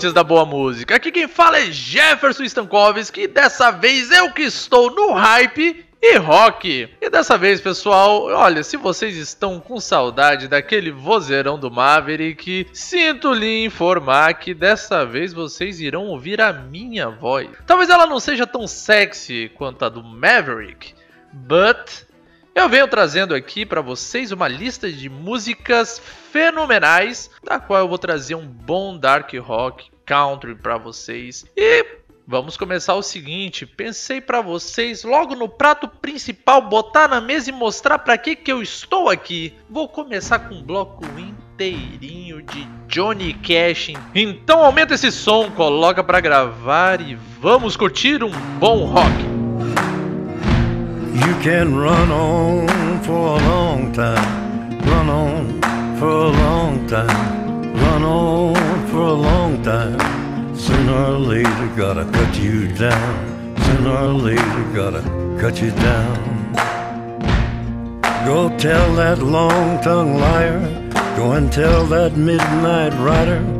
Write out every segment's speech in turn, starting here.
Amantes da boa música! Aqui quem fala é Jefferson Stankovski e dessa vez eu que estou no hype e rock. E dessa vez, pessoal, olha, se vocês estão com saudade daquele vozeirão do Maverick, sinto lhe informar que dessa vez vocês irão ouvir a minha voz. Talvez ela não seja tão sexy quanto a do Maverick, but eu venho trazendo aqui para vocês uma lista de músicas fenomenais, da qual eu vou trazer um bom dark rock country para vocês. E vamos começar o seguinte, pensei para vocês logo no prato principal botar na mesa e mostrar para que que eu estou aqui. Vou começar com um bloco inteirinho de Johnny Cash. Então aumenta esse som, coloca para gravar e vamos curtir um bom rock. You can run on for a long time, run on for a long time, run on for a long time. Sooner or later, gotta cut you down. Sooner or later, gotta cut you down. Go tell that long tongued liar, go and tell that midnight rider.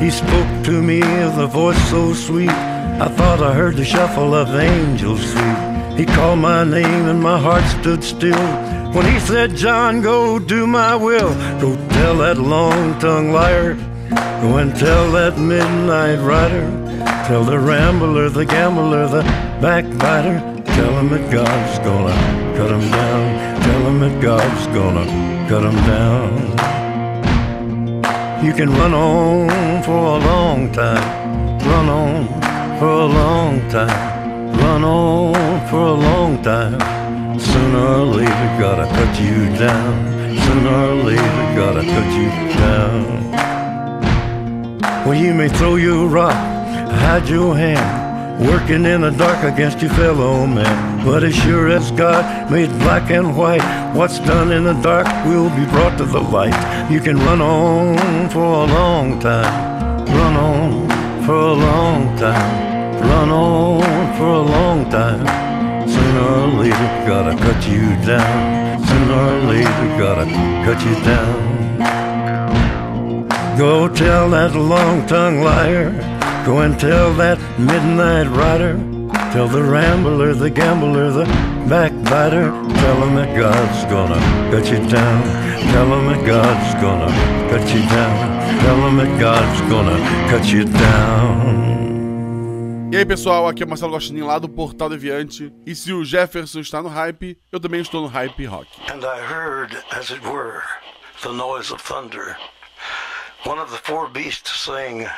He spoke to me with a voice so sweet. I thought I heard the shuffle of angels feet. He called my name and my heart stood still. When he said, John, go do my will. Go tell that long tongued liar. Go and tell that midnight rider. Tell the rambler, the gambler, the backbiter. Tell him that God's gonna cut him down. Tell him that God's gonna cut him down. You can run on for a long time. Run on for a long time. Run on for a long time. Sooner or later, gotta cut you down. Sooner or later, gotta cut you down. Well, you may throw your rock, hide your hand, working in the dark against your fellow man. But as sure as God made black and white, what's done in the dark will be brought to the light. You can run on for a long time, run on for a long time, run on for a long time. Sooner or later, gotta cut you down. Sooner or later, gotta cut you down. Go tell that long tongued liar. Go and tell that midnight rider. Tell the rambler, the gambler, the backbiter. Tell him that God's gonna cut you down. Tell him that God's gonna cut you down. Tell him that God's gonna cut you down. E aí pessoal, aqui é o Marcelo Gostin lá do Portal Deviante. E se o Jefferson está no hype, eu também estou no hype rock. And I heard, as it were, the noise of thunder. One of the four beasts saying,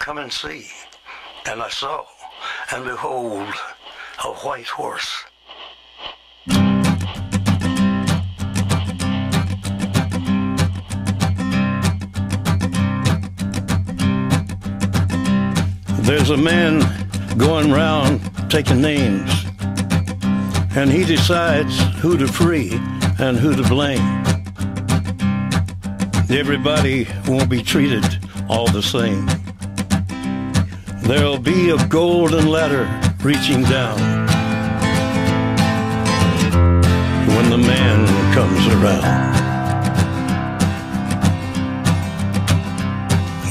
Come and see. And I saw, and behold, a white horse. There's a man going round taking names, and he decides who to free and who to blame. Everybody won't be treated all the same. There'll be a golden ladder reaching down when the man comes around.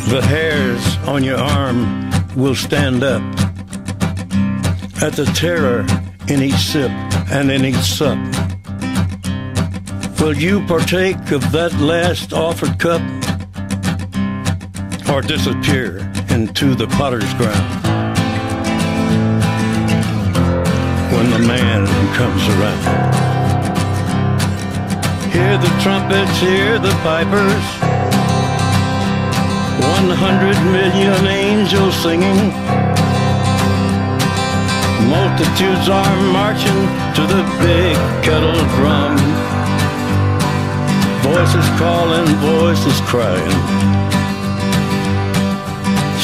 The hairs on your arm will stand up at the terror in each sip and in each sup. Will you partake of that last offered cup or disappear into the potter's ground when the man comes around? Hear the trumpets, hear the pipers, 100 million angels singing. Multitudes are marching to the big kettle drum. Voices calling, voices crying.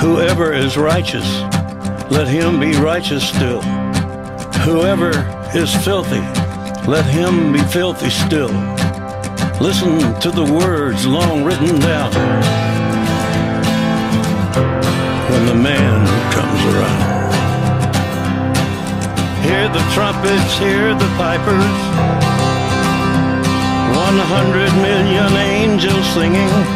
Whoever is righteous, let him be righteous still. Whoever is filthy, let him be filthy still. Listen to the words long written down when the man comes around. Hear the trumpets, hear the pipers. One hundred million angels singing.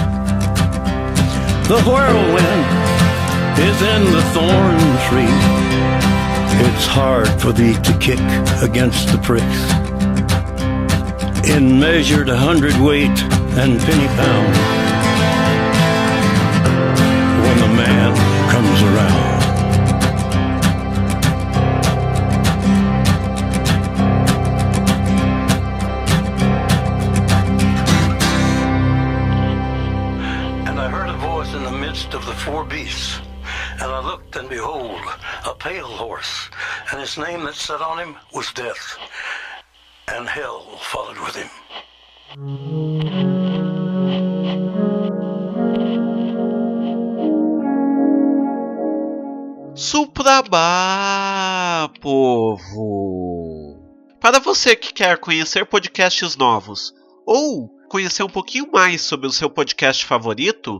The whirlwind is in the thorn tree. It's hard for thee to kick against the pricks. In measured hundredweight and penny pound. When the man and his name that sat on him was Death, and hell followed with him. Suprabá, povo! Para você que quer conhecer podcasts novos ou conhecer um pouquinho mais sobre o seu podcast favorito,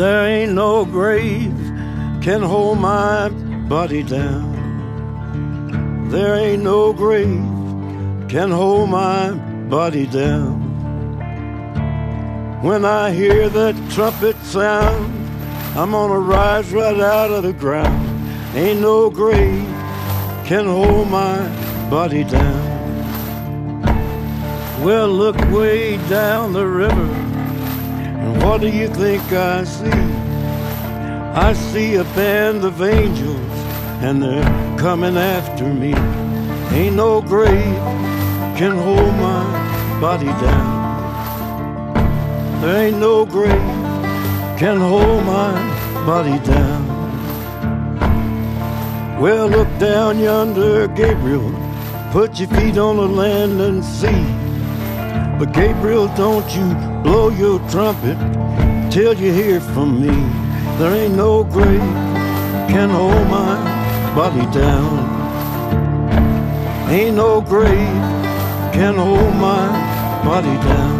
There ain't no grave can hold my body down. There ain't no grave can hold my body down. When I hear that trumpet sound, I'm gonna rise right out of the ground. Ain't no grave can hold my body down. Well, look way down the river. What do you think I see? I see a band of angels, and they're coming after me. Ain't no grave can hold my body down. There ain't no grave can hold my body down. Well, look down yonder, Gabriel. Put your feet on the land and see. But Gabriel, don't you blow your trumpet till you hear from me. There ain't no grave can hold my body down. Ain't no grave can hold my body down.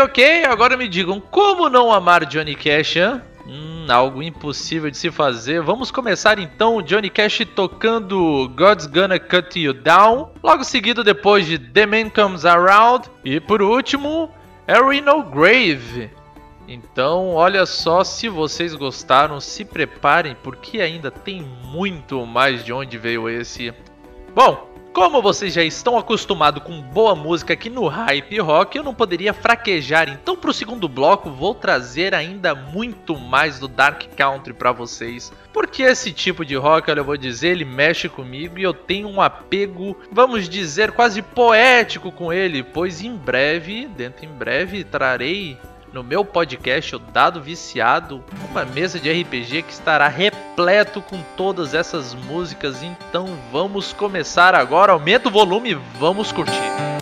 Ok, ok, agora me digam, como não amar Johnny Cash, hein? Hum, algo impossível de se fazer. Vamos começar então Johnny Cash tocando God's Gonna Cut You Down. Logo seguido depois de The Man Comes Around. E por último, Harry No Grave. Então, olha só, se vocês gostaram, se preparem, porque ainda tem muito mais de onde veio esse. Bom, como vocês já estão acostumados com boa música aqui no Hype Rock, eu não poderia fraquejar. Então, para o segundo bloco, vou trazer ainda muito mais do Dark Country para vocês. Porque esse tipo de rock, olha, eu vou dizer, ele mexe comigo e eu tenho um apego, vamos dizer, quase poético com ele. Pois em breve, dentro em breve, trarei no meu podcast, o Dado Viciado, uma mesa de RPG que estará repleto com todas essas músicas. Então vamos começar agora. Aumenta o volume e vamos curtir.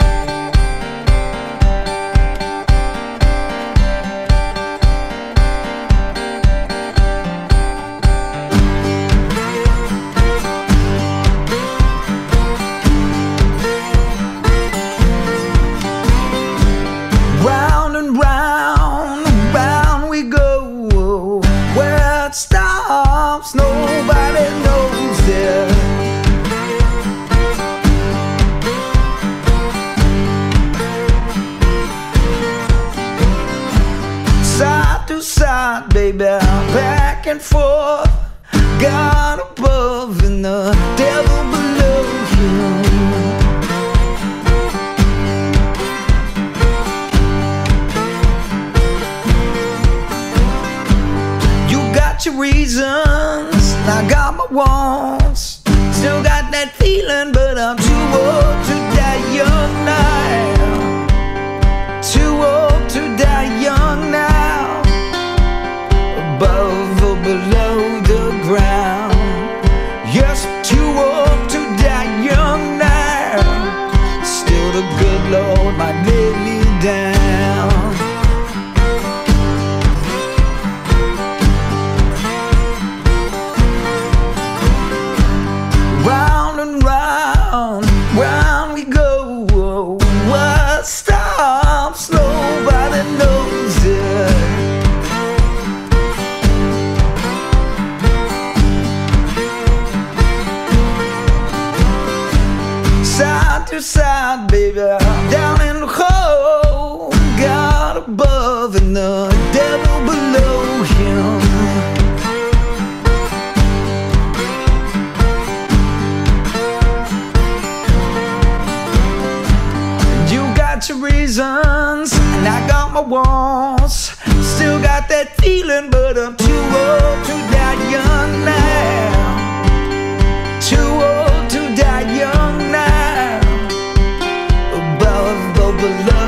Forth. God above and the devil below you. You got your reasons, I got my wants. Still got that feeling, reasons And I got my wants. Still got that feeling But I'm too old to die young now. Too old to die young now. Above the below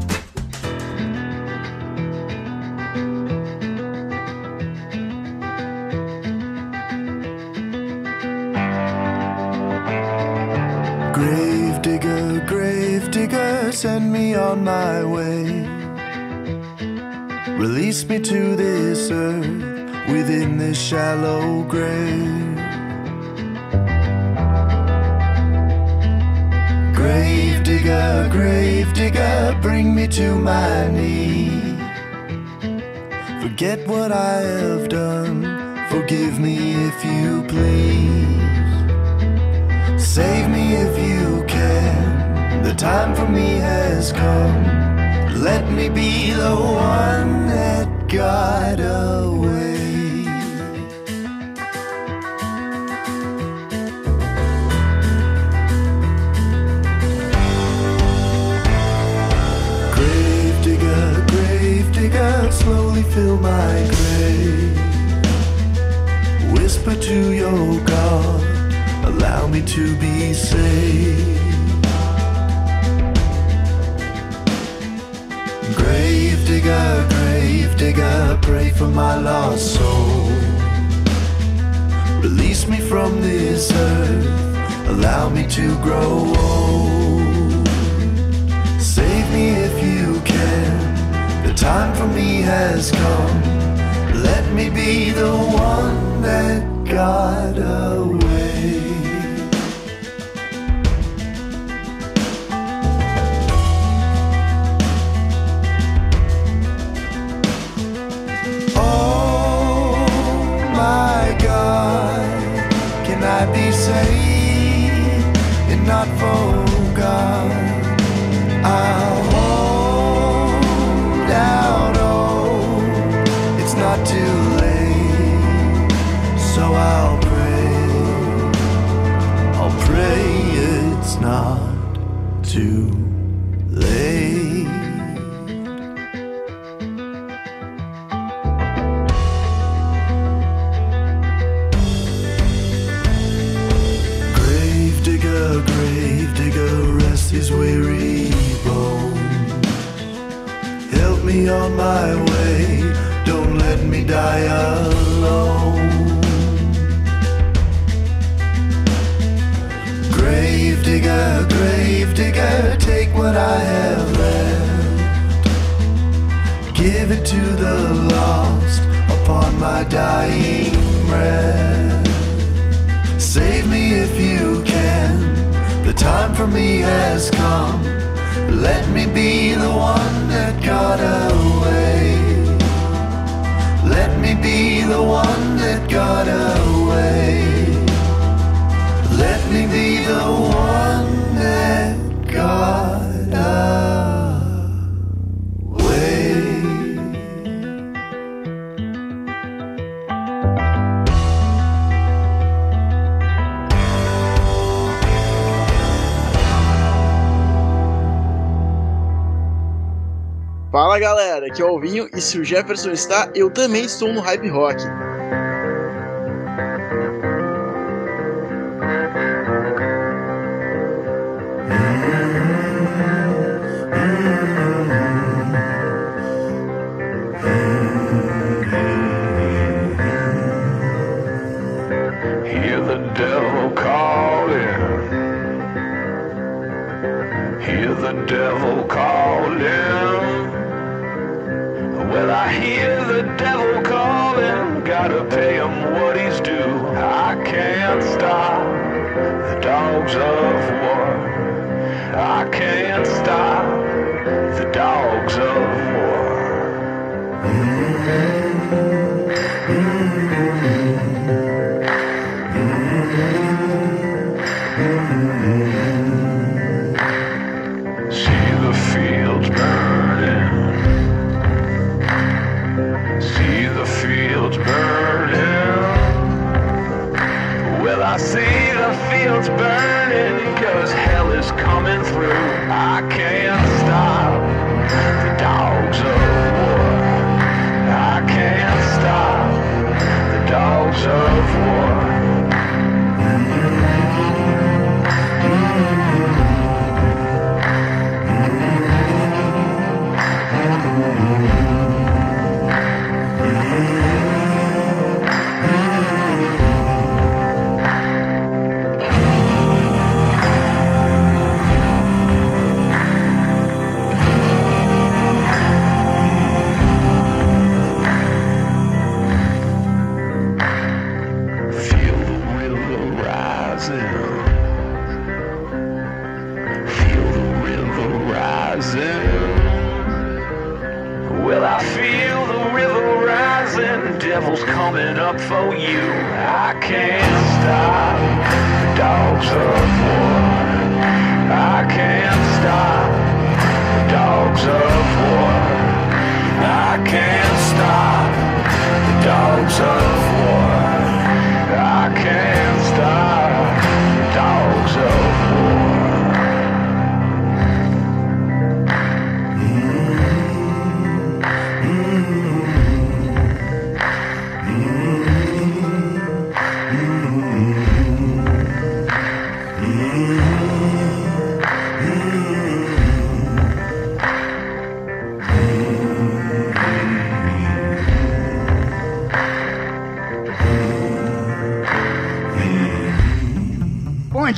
send me on my way. Release me to this earth within this shallow grave. Grave digger, grave digger, bring me to my knee. Forget what I have done, forgive me if you please. Save me if you can. The time for me has come. Let me be the one that got away. Grave digger, grave digger, slowly fill my grave. Whisper to your God allow me to be saved. Digger, grave digger, pray for my lost soul. Release me from this earth, allow me to grow old. Save me if you can, the time for me has come. Let me be the one that got away. Be saved and not forgot? On my way, don't let me die alone. Grave digger, grave digger, take what I have left. Give it to the lost upon my dying breath. Save me if you can. The time for me has come. Let me be the one that got away. Let me be the one that got away. Galera, aqui é o Alvinho e se o Jefferson está, eu também estou no Hype Rock. Devil calling. Of war. I can't stop the dogs of war. See I can't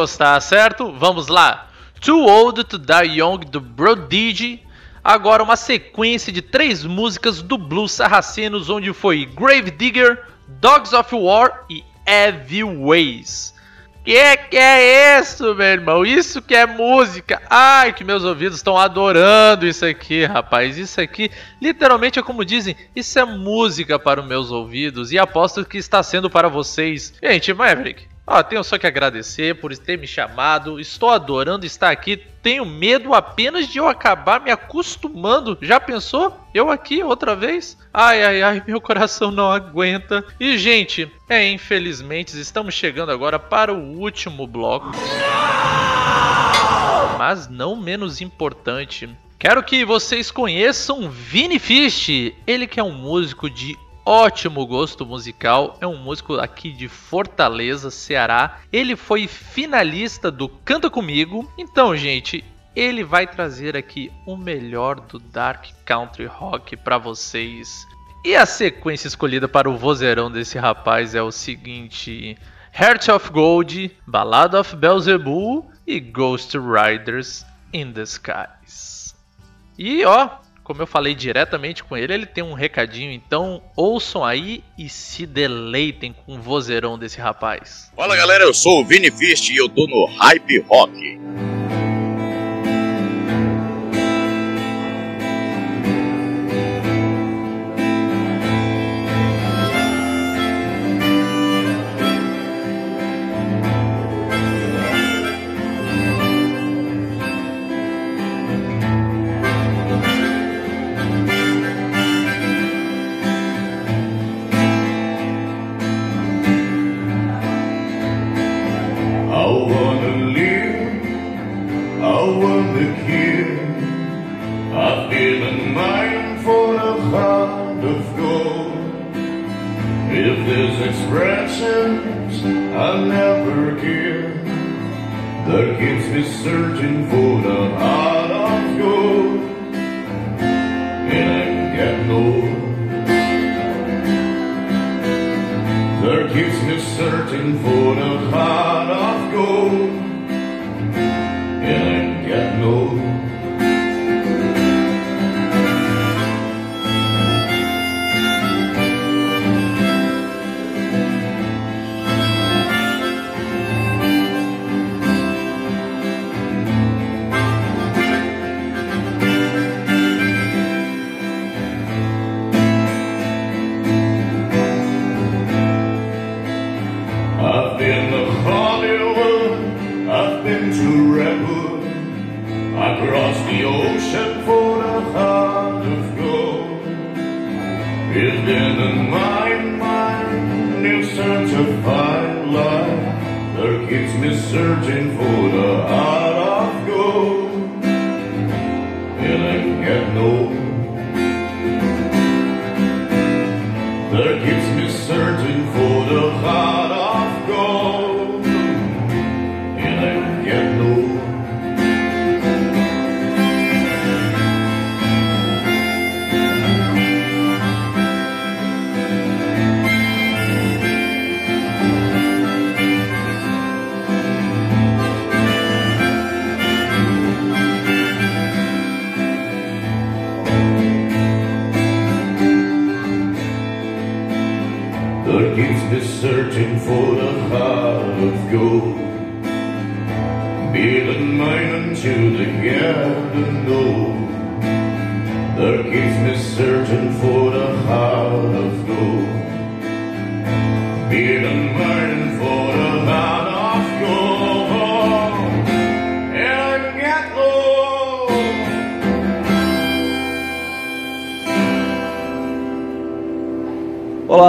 Gostar, certo? Vamos lá. Too Old to Die Young do Prodigy. Agora uma sequência de três músicas do Blues Sarracenos, onde foi Grave Digger, Dogs of War e Evil Ways. Que que é isso, meu irmão? Isso que é música. Ai, que meus ouvidos estão adorando isso aqui, rapaz. Isso aqui, literalmente é como dizem, isso é música para os meus ouvidos e aposto que está sendo para vocês. Gente, Maverick, ó, tenho só que agradecer por ter me chamado. Estou adorando estar aqui. Tenho medo apenas de eu acabar me acostumando. Já pensou? Eu aqui outra vez? Ai, ai, ai, meu coração não aguenta. E, gente, é, infelizmente, estamos chegando agora para o último bloco. Mas não menos importante. Quero que vocês conheçam Vini Fish. Ele que é um músico de ótimo gosto musical, é um músico aqui de Fortaleza, Ceará. Ele foi finalista do Canta Comigo. Então, gente, ele vai trazer aqui o melhor do Dark Country Rock para vocês. E a sequência escolhida para o vozeirão desse rapaz é o seguinte: Heart of Gold, Ballad of Beelzebub e Ghost Riders in the Skies. E ó, como eu falei diretamente com ele, ele tem um recadinho, então ouçam aí e se deleitem com o vozeirão desse rapaz. Fala galera, eu sou o Vini Fist e eu tô no Hype Rock.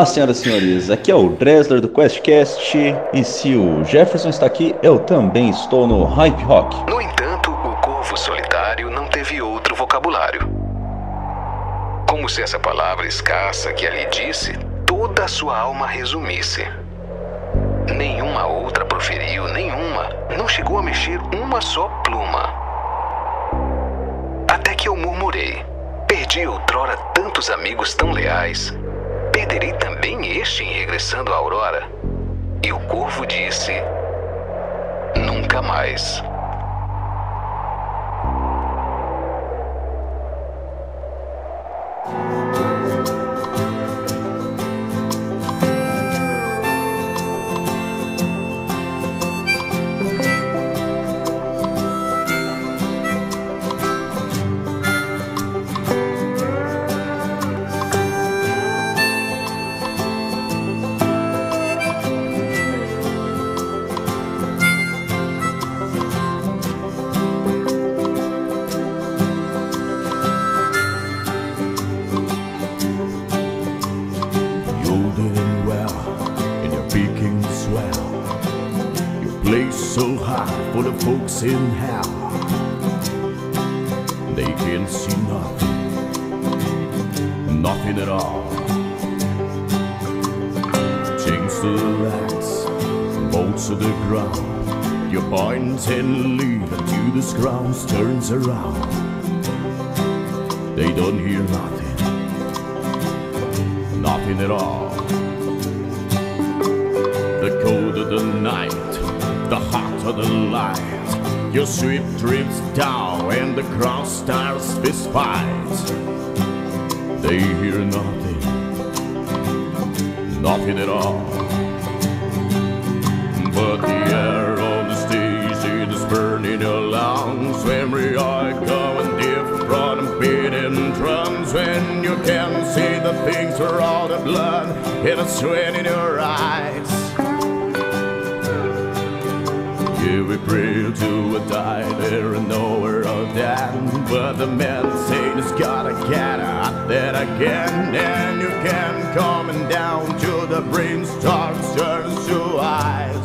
Olá, senhoras e senhores, aqui é o Dresler do QuestCast e se o Jefferson está aqui, eu também estou no Hype Rock. No entanto, o corvo solitário não teve outro vocabulário. Como se essa palavra escassa que ali disse, toda a sua alma resumisse. Nenhuma outra proferiu, nenhuma. Não chegou a a mexer uma só pluma. Até que eu murmurei: Perdi outrora tantos amigos tão leais. Perderei também este em regressando à aurora. E o corvo disse: Nunca mais. In hell. They can see nothing, nothing at all. Chains to the legs, bolts to the ground. Your point and lead until the ground turns around. They don't hear nothing nothing at all. The cold of the night, the heart of the light. Your ship drifts down and the crowd starts fist fights. They hear nothing, nothing at all. But the air on the stage is burning lungs. Every eye going from beating drums. When you can see the things are all the blood and the sweat in your eyes. We pray to a die there and nowhere of that. But the man say it's gotta get out there again. And you can coming down to the brain starts turns to eyes.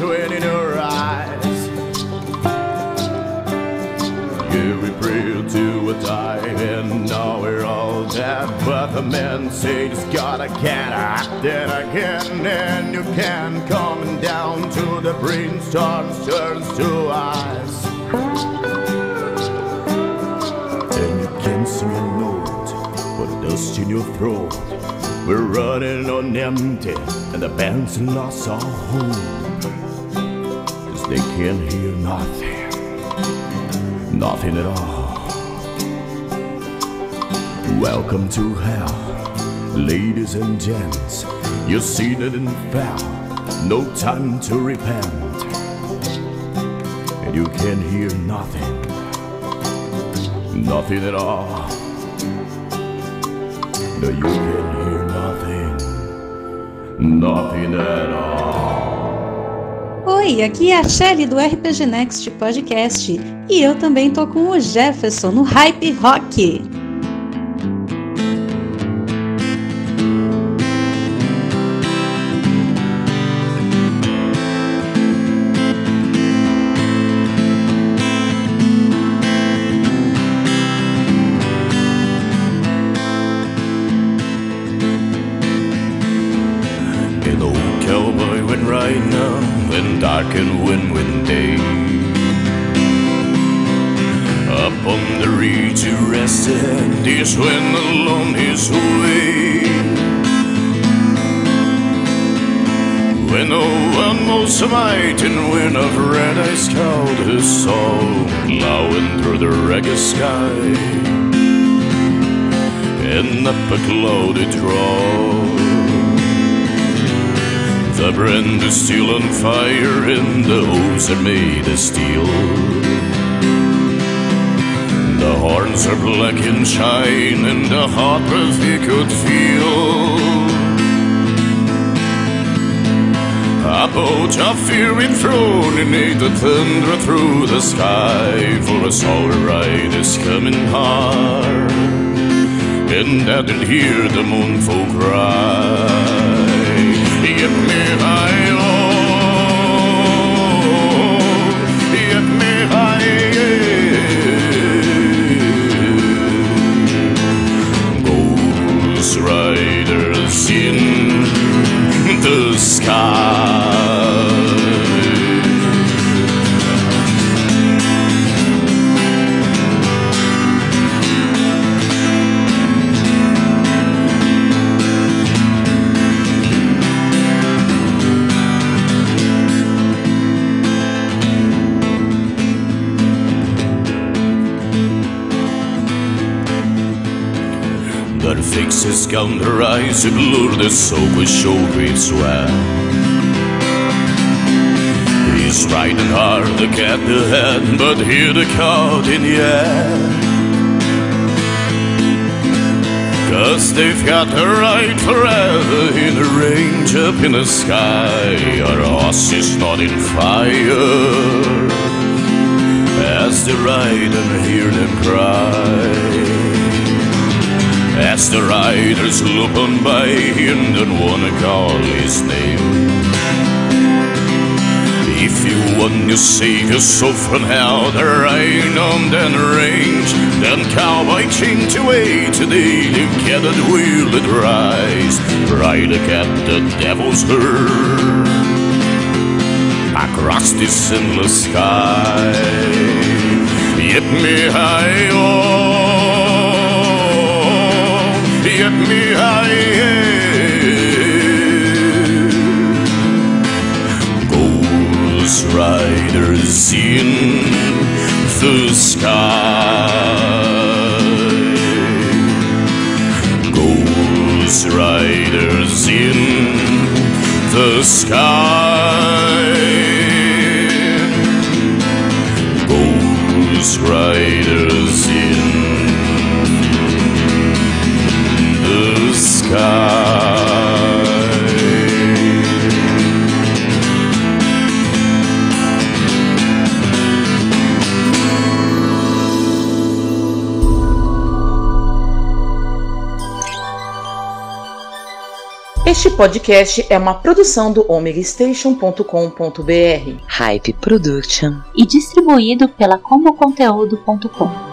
Sweat in your eyes. Yeah, we pray to a die, and now we're all dead. But the men say just gotta get out there again, and you can come down to the brainstorm turns to eyes. And you can sing a note, but dust in your throat. We're running on empty, and the band's lost our hope. They can't hear nothing, nothing at all. Welcome to hell, ladies and gents. You've seen it and fell, no time to repent. And you can hear nothing, nothing at all. No, you can hear nothing, nothing at all. Oi, aqui é a Shelly do RPG Next Podcast e eu também tô com o Jefferson no Hype Rock. In win with day. Up on the ridge he rested, this went along his way. When no one was might mighty wind of red eyes called his soul, plowing through the ragged sky. And up a draw. The brand is still on fire and the hose are made of steel. The horns are black and shine and the hot breath he could feel. A boat of fearing throne and the thunder through the sky for a solar ride is coming hard. And I did hear the moonful cry. Riders to blur the soak with showgrave sweat. He's riding hard to get the head, but hear the caught in the air. Cause they've got the right forever in a range up in the sky. Our horse is not in fire as they ride and hear them cry. As the riders look on by him, don't wanna call his name. If you want to save yourself from hell, the rain on than range. Then cowboy chain to wait today, together will it rise. Ride at the devil's herd across this endless sky. Get me high, oh, get me high. Ghost riders in the sky. Ghost riders in the sky. Ghost riders Este podcast é uma produção do omegastation.com.br. Hype Production. e distribuído pela comoconteúdo.com.